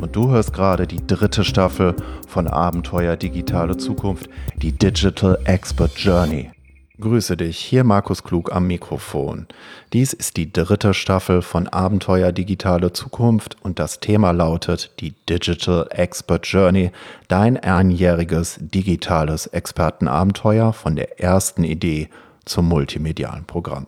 Und du hörst gerade die dritte Staffel von Abenteuer Digitale Zukunft, die Digital Expert Journey. Grüße dich, hier Markus Klug am Mikrofon. Dies ist die dritte Staffel von Abenteuer Digitale Zukunft und das Thema lautet die Digital Expert Journey, dein einjähriges digitales Expertenabenteuer von der ersten Idee zum multimedialen Programm.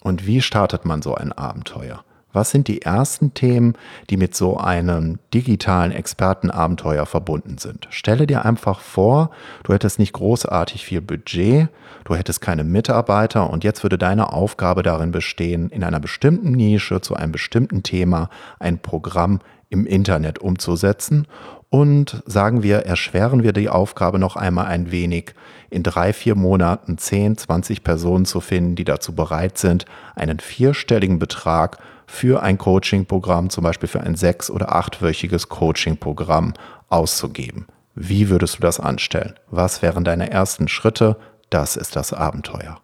Und wie startet man so ein Abenteuer? Was sind die ersten Themen, die mit so einem digitalen Expertenabenteuer verbunden sind? Stelle dir einfach vor, du hättest nicht großartig viel Budget, du hättest keine Mitarbeiter und jetzt würde deine Aufgabe darin bestehen, in einer bestimmten Nische zu einem bestimmten Thema ein Programm im Internet umzusetzen und sagen wir, erschweren wir die Aufgabe noch einmal ein wenig, in drei, vier Monaten 10, 20 Personen zu finden, die dazu bereit sind, einen vierstelligen Betrag für ein Coaching-Programm, zum Beispiel für ein sechs- oder achtwöchiges Coaching-Programm auszugeben. Wie würdest du das anstellen? Was wären deine ersten Schritte? Das ist das Abenteuer.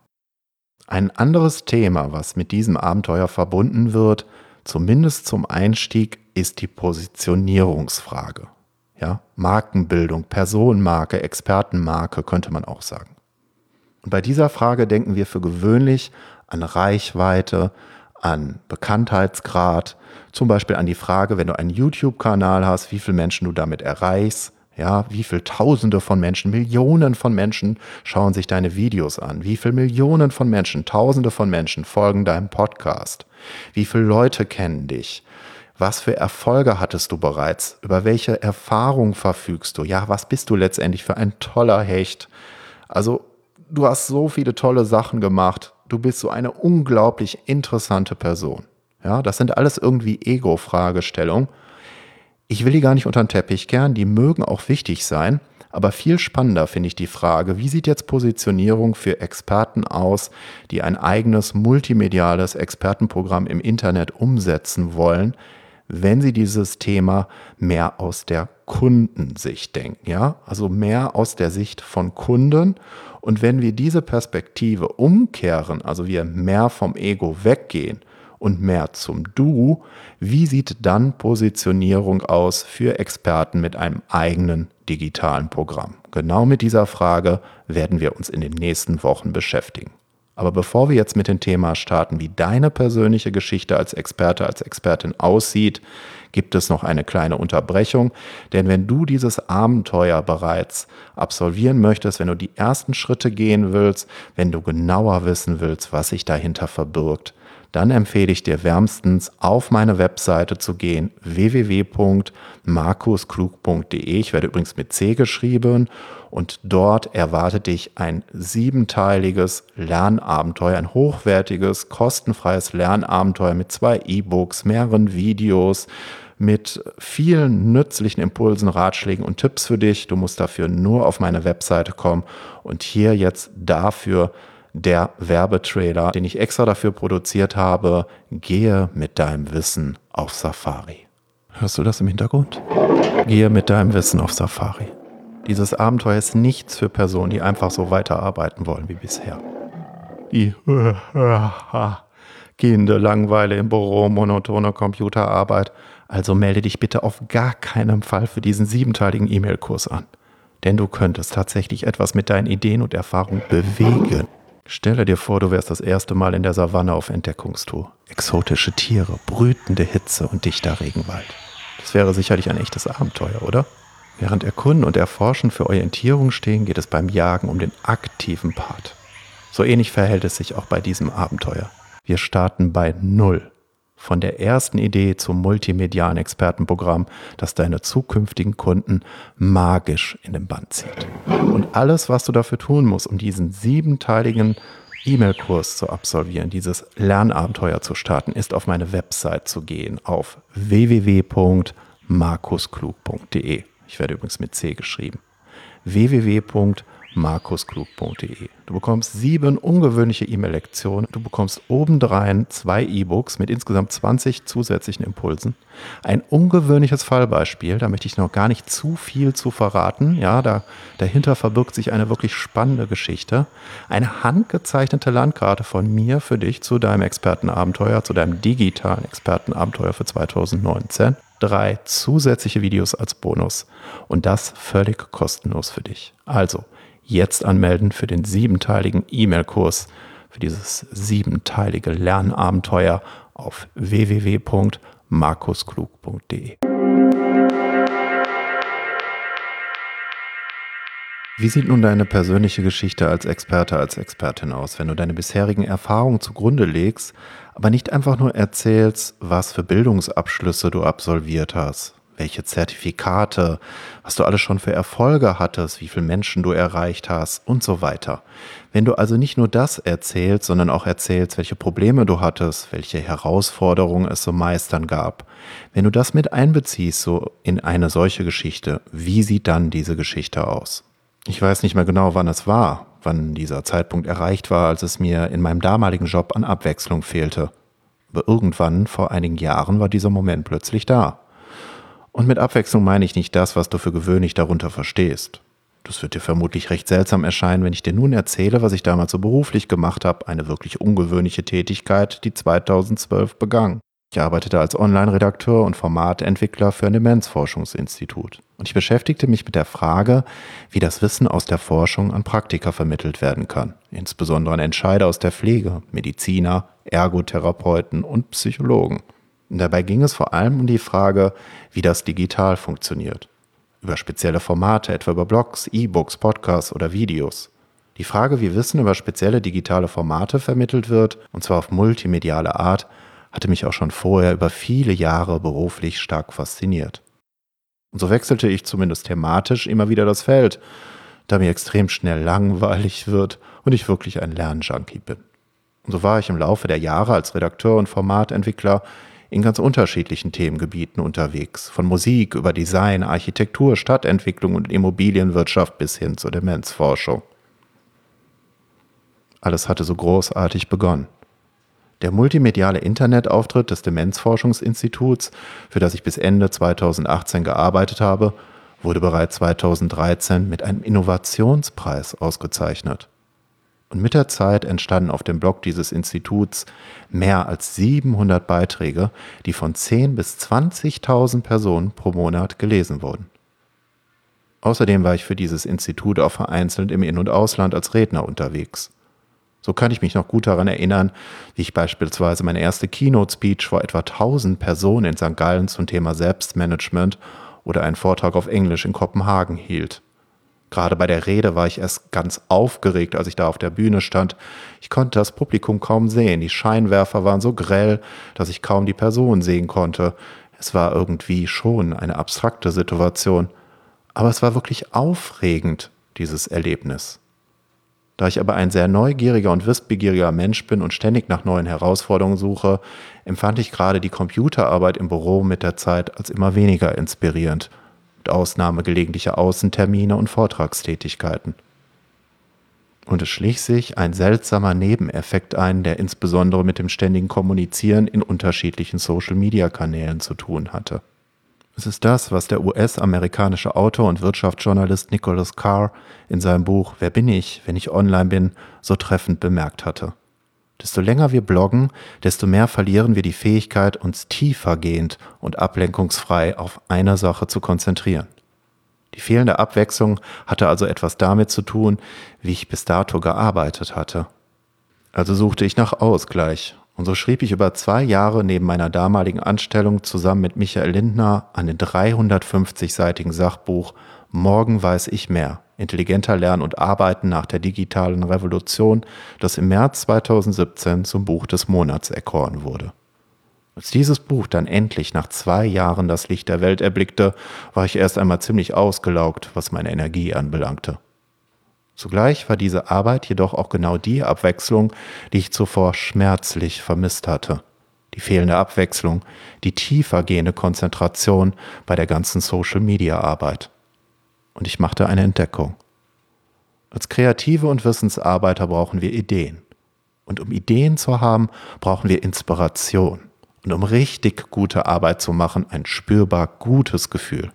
Ein anderes Thema, was mit diesem Abenteuer verbunden wird, zumindest zum Einstieg, ist die Positionierungsfrage. Ja, Markenbildung, Personenmarke, Expertenmarke könnte man auch sagen. Und bei dieser Frage denken wir für gewöhnlich an Reichweite, an Bekanntheitsgrad, zum Beispiel an die Frage, wenn du einen YouTube-Kanal hast, wie viele Menschen du damit erreichst, ja, wie viele Tausende von Menschen, Millionen von Menschen schauen sich deine Videos an, wie viele Millionen von Menschen, Tausende von Menschen folgen deinem Podcast, wie viele Leute kennen dich, was für Erfolge hattest du bereits? Über welche Erfahrung verfügst du? Ja, was bist du letztendlich für ein toller Hecht? Also, du hast so viele tolle Sachen gemacht. Du bist so eine unglaublich interessante Person. Ja, das sind alles irgendwie Ego-Fragestellungen. Ich will die gar nicht unter den Teppich kehren, die mögen auch wichtig sein. Aber viel spannender finde ich die Frage, wie sieht jetzt Positionierung für Experten aus, die ein eigenes multimediales Expertenprogramm im Internet umsetzen wollen? Wenn Sie dieses Thema mehr aus der Kundensicht denken, ja, also mehr aus der Sicht von Kunden. Und wenn wir diese Perspektive umkehren, also wir mehr vom Ego weggehen und mehr zum Du, wie sieht dann Positionierung aus für Experten mit einem eigenen digitalen Programm? Genau mit dieser Frage werden wir uns in den nächsten Wochen beschäftigen. Aber bevor wir jetzt mit dem Thema starten, wie deine persönliche Geschichte als Experte, als Expertin aussieht, gibt es noch eine kleine Unterbrechung. Denn wenn du dieses Abenteuer bereits absolvieren möchtest, wenn du die ersten Schritte gehen willst, wenn du genauer wissen willst, was sich dahinter verbirgt, dann empfehle ich dir wärmstens auf meine Webseite zu gehen, www.markusklug.de. Ich werde übrigens mit C geschrieben und dort erwartet dich ein siebenteiliges Lernabenteuer, ein hochwertiges, kostenfreies Lernabenteuer mit zwei E-Books, mehreren Videos, mit vielen nützlichen Impulsen, Ratschlägen und Tipps für dich. Du musst dafür nur auf meine Webseite kommen und hier jetzt dafür der Werbetrailer, den ich extra dafür produziert habe. Gehe mit deinem Wissen auf Safari. Hörst du das im Hintergrund? Gehe mit deinem Wissen auf Safari. Dieses Abenteuer ist nichts für Personen, die einfach so weiterarbeiten wollen wie bisher. Die gehende Langweile im Büro, monotone Computerarbeit. Also melde dich bitte auf gar keinen Fall für diesen siebenteiligen E-Mail-Kurs an. Denn du könntest tatsächlich etwas mit deinen Ideen und Erfahrungen bewegen. Stelle dir vor, du wärst das erste Mal in der Savanne auf Entdeckungstour. Exotische Tiere, brütende Hitze und dichter Regenwald. Das wäre sicherlich ein echtes Abenteuer, oder? Während Erkunden und Erforschen für Orientierung stehen, geht es beim Jagen um den aktiven Part. So ähnlich verhält es sich auch bei diesem Abenteuer. Wir starten bei Null von der ersten Idee zum multimedialen Expertenprogramm, das deine zukünftigen Kunden magisch in den Band zieht. Und alles, was du dafür tun musst, um diesen siebenteiligen E-Mail-Kurs zu absolvieren, dieses Lernabenteuer zu starten, ist auf meine Website zu gehen, auf www.markusklug.de. Ich werde übrigens mit C geschrieben. www.markusklug.de. Du bekommst sieben ungewöhnliche E-Mail-Lektionen. Du bekommst obendrein zwei E-Books mit insgesamt 20 zusätzlichen Impulsen. Ein ungewöhnliches Fallbeispiel, da möchte ich noch gar nicht zu viel zu verraten. Ja, da, dahinter verbirgt sich eine wirklich spannende Geschichte. Eine handgezeichnete Landkarte von mir für dich zu deinem Expertenabenteuer, zu deinem digitalen Expertenabenteuer für 2019 drei zusätzliche Videos als Bonus und das völlig kostenlos für dich. Also jetzt anmelden für den siebenteiligen E-Mail-Kurs, für dieses siebenteilige Lernabenteuer auf www.markusklug.de. Wie sieht nun deine persönliche Geschichte als Experte, als Expertin aus, wenn du deine bisherigen Erfahrungen zugrunde legst, aber nicht einfach nur erzählst, was für Bildungsabschlüsse du absolviert hast, welche Zertifikate, was du alles schon für Erfolge hattest, wie viele Menschen du erreicht hast und so weiter. Wenn du also nicht nur das erzählst, sondern auch erzählst, welche Probleme du hattest, welche Herausforderungen es zu meistern gab, wenn du das mit einbeziehst so in eine solche Geschichte, wie sieht dann diese Geschichte aus? Ich weiß nicht mehr genau, wann es war, wann dieser Zeitpunkt erreicht war, als es mir in meinem damaligen Job an Abwechslung fehlte. Aber irgendwann, vor einigen Jahren, war dieser Moment plötzlich da. Und mit Abwechslung meine ich nicht das, was du für gewöhnlich darunter verstehst. Das wird dir vermutlich recht seltsam erscheinen, wenn ich dir nun erzähle, was ich damals so beruflich gemacht habe, eine wirklich ungewöhnliche Tätigkeit, die 2012 begann. Ich arbeitete als Online-Redakteur und Formatentwickler für ein Demenzforschungsinstitut. Und ich beschäftigte mich mit der Frage, wie das Wissen aus der Forschung an Praktiker vermittelt werden kann, insbesondere an Entscheider aus der Pflege, Mediziner, Ergotherapeuten und Psychologen. Dabei ging es vor allem um die Frage, wie das digital funktioniert. Über spezielle Formate, etwa über Blogs, E-Books, Podcasts oder Videos. Die Frage, wie Wissen über spezielle digitale Formate vermittelt wird, und zwar auf multimediale Art, hatte mich auch schon vorher über viele Jahre beruflich stark fasziniert. Und so wechselte ich zumindest thematisch immer wieder das Feld, da mir extrem schnell langweilig wird und ich wirklich ein Lernjunkie bin. Und so war ich im Laufe der Jahre als Redakteur und Formatentwickler in ganz unterschiedlichen Themengebieten unterwegs, von Musik über Design, Architektur, Stadtentwicklung und Immobilienwirtschaft bis hin zur Demenzforschung. Alles hatte so großartig begonnen. Der multimediale Internetauftritt des Demenzforschungsinstituts, für das ich bis Ende 2018 gearbeitet habe, wurde bereits 2013 mit einem Innovationspreis ausgezeichnet. Und mit der Zeit entstanden auf dem Blog dieses Instituts mehr als 700 Beiträge, die von 10 bis 20.000 Personen pro Monat gelesen wurden. Außerdem war ich für dieses Institut auch vereinzelt im In- und Ausland als Redner unterwegs. So kann ich mich noch gut daran erinnern, wie ich beispielsweise meine erste Keynote-Speech vor etwa 1000 Personen in St. Gallen zum Thema Selbstmanagement oder einen Vortrag auf Englisch in Kopenhagen hielt. Gerade bei der Rede war ich erst ganz aufgeregt, als ich da auf der Bühne stand. Ich konnte das Publikum kaum sehen. Die Scheinwerfer waren so grell, dass ich kaum die Person sehen konnte. Es war irgendwie schon eine abstrakte Situation. Aber es war wirklich aufregend, dieses Erlebnis. Da ich aber ein sehr neugieriger und wissbegieriger Mensch bin und ständig nach neuen Herausforderungen suche, empfand ich gerade die Computerarbeit im Büro mit der Zeit als immer weniger inspirierend, Ausnahme gelegentlicher Außentermine und Vortragstätigkeiten. Und es schlich sich ein seltsamer Nebeneffekt ein, der insbesondere mit dem ständigen Kommunizieren in unterschiedlichen Social-Media-Kanälen zu tun hatte. Es ist das, was der US-amerikanische Autor und Wirtschaftsjournalist Nicholas Carr in seinem Buch Wer bin ich, wenn ich online bin, so treffend bemerkt hatte. Desto länger wir bloggen, desto mehr verlieren wir die Fähigkeit, uns tiefergehend und ablenkungsfrei auf eine Sache zu konzentrieren. Die fehlende Abwechslung hatte also etwas damit zu tun, wie ich bis dato gearbeitet hatte. Also suchte ich nach Ausgleich und so schrieb ich über zwei Jahre neben meiner damaligen Anstellung zusammen mit Michael Lindner an dem 350-seitigen Sachbuch Morgen weiß ich mehr. Intelligenter Lernen und Arbeiten nach der digitalen Revolution, das im März 2017 zum Buch des Monats erkoren wurde. Als dieses Buch dann endlich nach zwei Jahren das Licht der Welt erblickte, war ich erst einmal ziemlich ausgelaugt, was meine Energie anbelangte. Zugleich war diese Arbeit jedoch auch genau die Abwechslung, die ich zuvor schmerzlich vermisst hatte. Die fehlende Abwechslung, die tiefergehende Konzentration bei der ganzen Social-Media-Arbeit. und ich machte eine Entdeckung. Als Kreative und Wissensarbeiter brauchen wir Ideen. Und um Ideen zu haben, brauchen wir Inspiration. Und um richtig gute Arbeit zu machen, ein spürbar gutes Gefühl.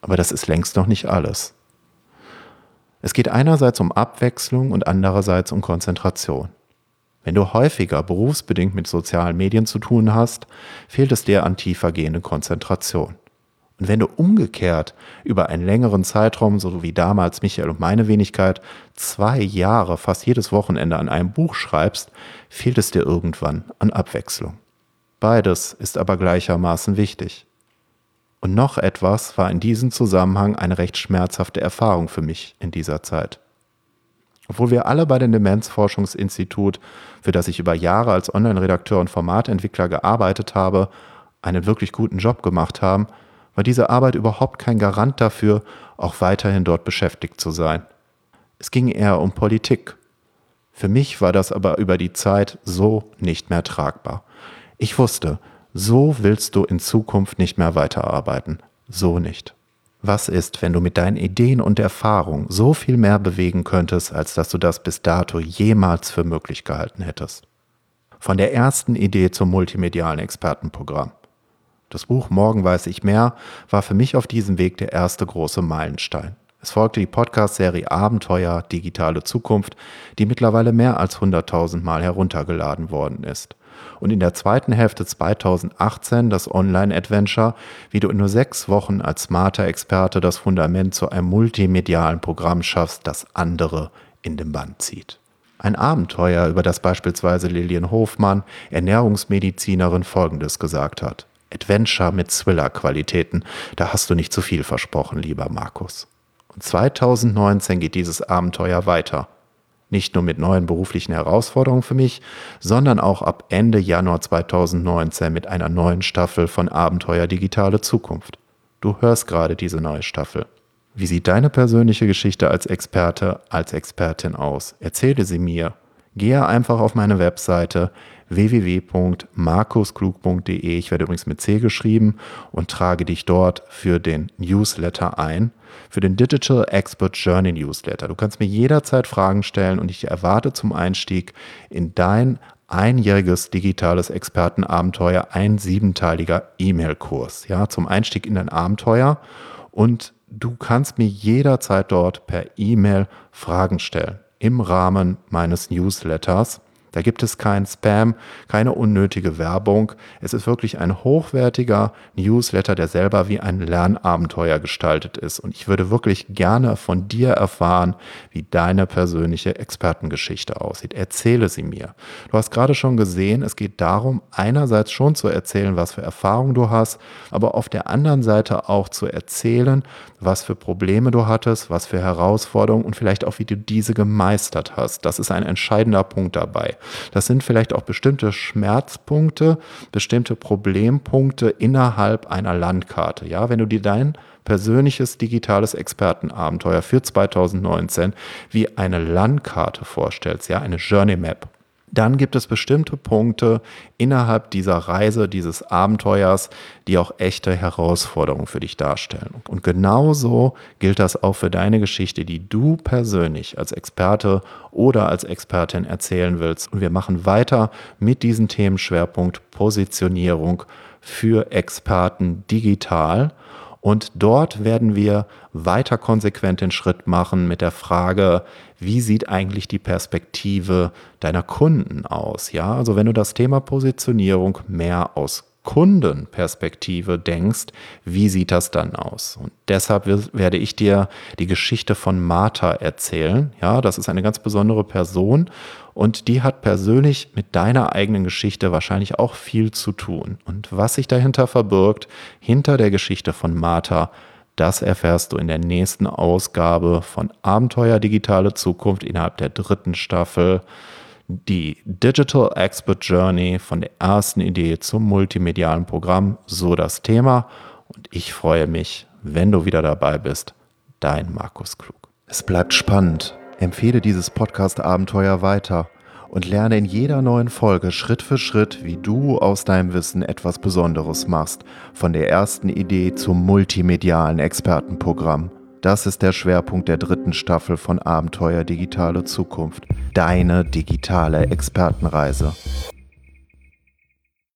Aber das ist längst noch nicht alles. Es geht einerseits um Abwechslung und andererseits um Konzentration. Wenn du häufiger berufsbedingt mit sozialen Medien zu tun hast, fehlt es dir an tiefergehende Konzentration. Und wenn du umgekehrt über einen längeren Zeitraum, so wie damals Michael und meine Wenigkeit, zwei Jahre fast jedes Wochenende an einem Buch schreibst, fehlt es dir irgendwann an Abwechslung. Beides ist aber gleichermaßen wichtig. Und noch etwas war in diesem Zusammenhang eine recht schmerzhafte Erfahrung für mich in dieser Zeit. Obwohl wir alle bei dem Demenzforschungsinstitut, für das ich über Jahre als Online-Redakteur und Formatentwickler gearbeitet habe, einen wirklich guten Job gemacht haben, war diese Arbeit überhaupt kein Garant dafür, auch weiterhin dort beschäftigt zu sein. Es ging eher um Politik. Für mich war das aber über die Zeit so nicht mehr tragbar. Ich wusste, so willst du in Zukunft nicht mehr weiterarbeiten. So nicht. Was ist, wenn du mit deinen Ideen und Erfahrungen so viel mehr bewegen könntest, als dass du das bis dato jemals für möglich gehalten hättest? Von der ersten Idee zum multimedialen Expertenprogramm das Buch Morgen weiß ich mehr war für mich auf diesem Weg der erste große Meilenstein. Es folgte die Podcast-Serie Abenteuer Digitale Zukunft, die mittlerweile mehr als 100.000 Mal heruntergeladen worden ist. Und in der zweiten Hälfte 2018 das Online-Adventure, wie du in nur sechs Wochen als smarter Experte das Fundament zu einem multimedialen Programm schaffst, das andere in den Band zieht. Ein Abenteuer, über das beispielsweise Lilian Hofmann, Ernährungsmedizinerin, Folgendes gesagt hat. Adventure mit Thriller-Qualitäten. Da hast du nicht zu viel versprochen, lieber Markus. Und 2019 geht dieses Abenteuer weiter. Nicht nur mit neuen beruflichen Herausforderungen für mich, sondern auch ab Ende Januar 2019 mit einer neuen Staffel von Abenteuer Digitale Zukunft. Du hörst gerade diese neue Staffel. Wie sieht deine persönliche Geschichte als Experte, als Expertin aus? Erzähle sie mir. Gehe einfach auf meine Webseite www.markusklug.de. Ich werde übrigens mit C geschrieben und trage dich dort für den Newsletter ein, für den Digital Expert Journey Newsletter. Du kannst mir jederzeit Fragen stellen und ich erwarte zum Einstieg in dein einjähriges digitales Expertenabenteuer ein siebenteiliger E-Mail-Kurs, ja, zum Einstieg in dein Abenteuer und du kannst mir jederzeit dort per E-Mail Fragen stellen im Rahmen meines Newsletters. Da gibt es kein Spam, keine unnötige Werbung. Es ist wirklich ein hochwertiger Newsletter, der selber wie ein Lernabenteuer gestaltet ist. Und ich würde wirklich gerne von dir erfahren, wie deine persönliche Expertengeschichte aussieht. Erzähle sie mir. Du hast gerade schon gesehen, es geht darum, einerseits schon zu erzählen, was für Erfahrungen du hast, aber auf der anderen Seite auch zu erzählen, was für Probleme du hattest, was für Herausforderungen und vielleicht auch, wie du diese gemeistert hast. Das ist ein entscheidender Punkt dabei. Das sind vielleicht auch bestimmte Schmerzpunkte, bestimmte Problempunkte innerhalb einer Landkarte. Ja, wenn du dir dein persönliches digitales Expertenabenteuer für 2019 wie eine Landkarte vorstellst, ja, eine Journey Map dann gibt es bestimmte Punkte innerhalb dieser Reise, dieses Abenteuers, die auch echte Herausforderungen für dich darstellen. Und genauso gilt das auch für deine Geschichte, die du persönlich als Experte oder als Expertin erzählen willst. Und wir machen weiter mit diesem Themenschwerpunkt Positionierung für Experten digital. Und dort werden wir weiter konsequent den Schritt machen mit der Frage, wie sieht eigentlich die Perspektive deiner Kunden aus? Ja, also wenn du das Thema Positionierung mehr aus Kundenperspektive denkst, wie sieht das dann aus? Und deshalb werde ich dir die Geschichte von Martha erzählen. Ja, das ist eine ganz besondere Person und die hat persönlich mit deiner eigenen Geschichte wahrscheinlich auch viel zu tun. Und was sich dahinter verbirgt, hinter der Geschichte von Martha, das erfährst du in der nächsten Ausgabe von Abenteuer Digitale Zukunft innerhalb der dritten Staffel die Digital Expert Journey von der ersten Idee zum multimedialen Programm, so das Thema. Und ich freue mich, wenn du wieder dabei bist. Dein Markus Klug. Es bleibt spannend. Empfehle dieses Podcast-Abenteuer weiter und lerne in jeder neuen Folge Schritt für Schritt, wie du aus deinem Wissen etwas Besonderes machst, von der ersten Idee zum multimedialen Expertenprogramm. Das ist der Schwerpunkt der dritten Staffel von Abenteuer Digitale Zukunft. Deine digitale Expertenreise.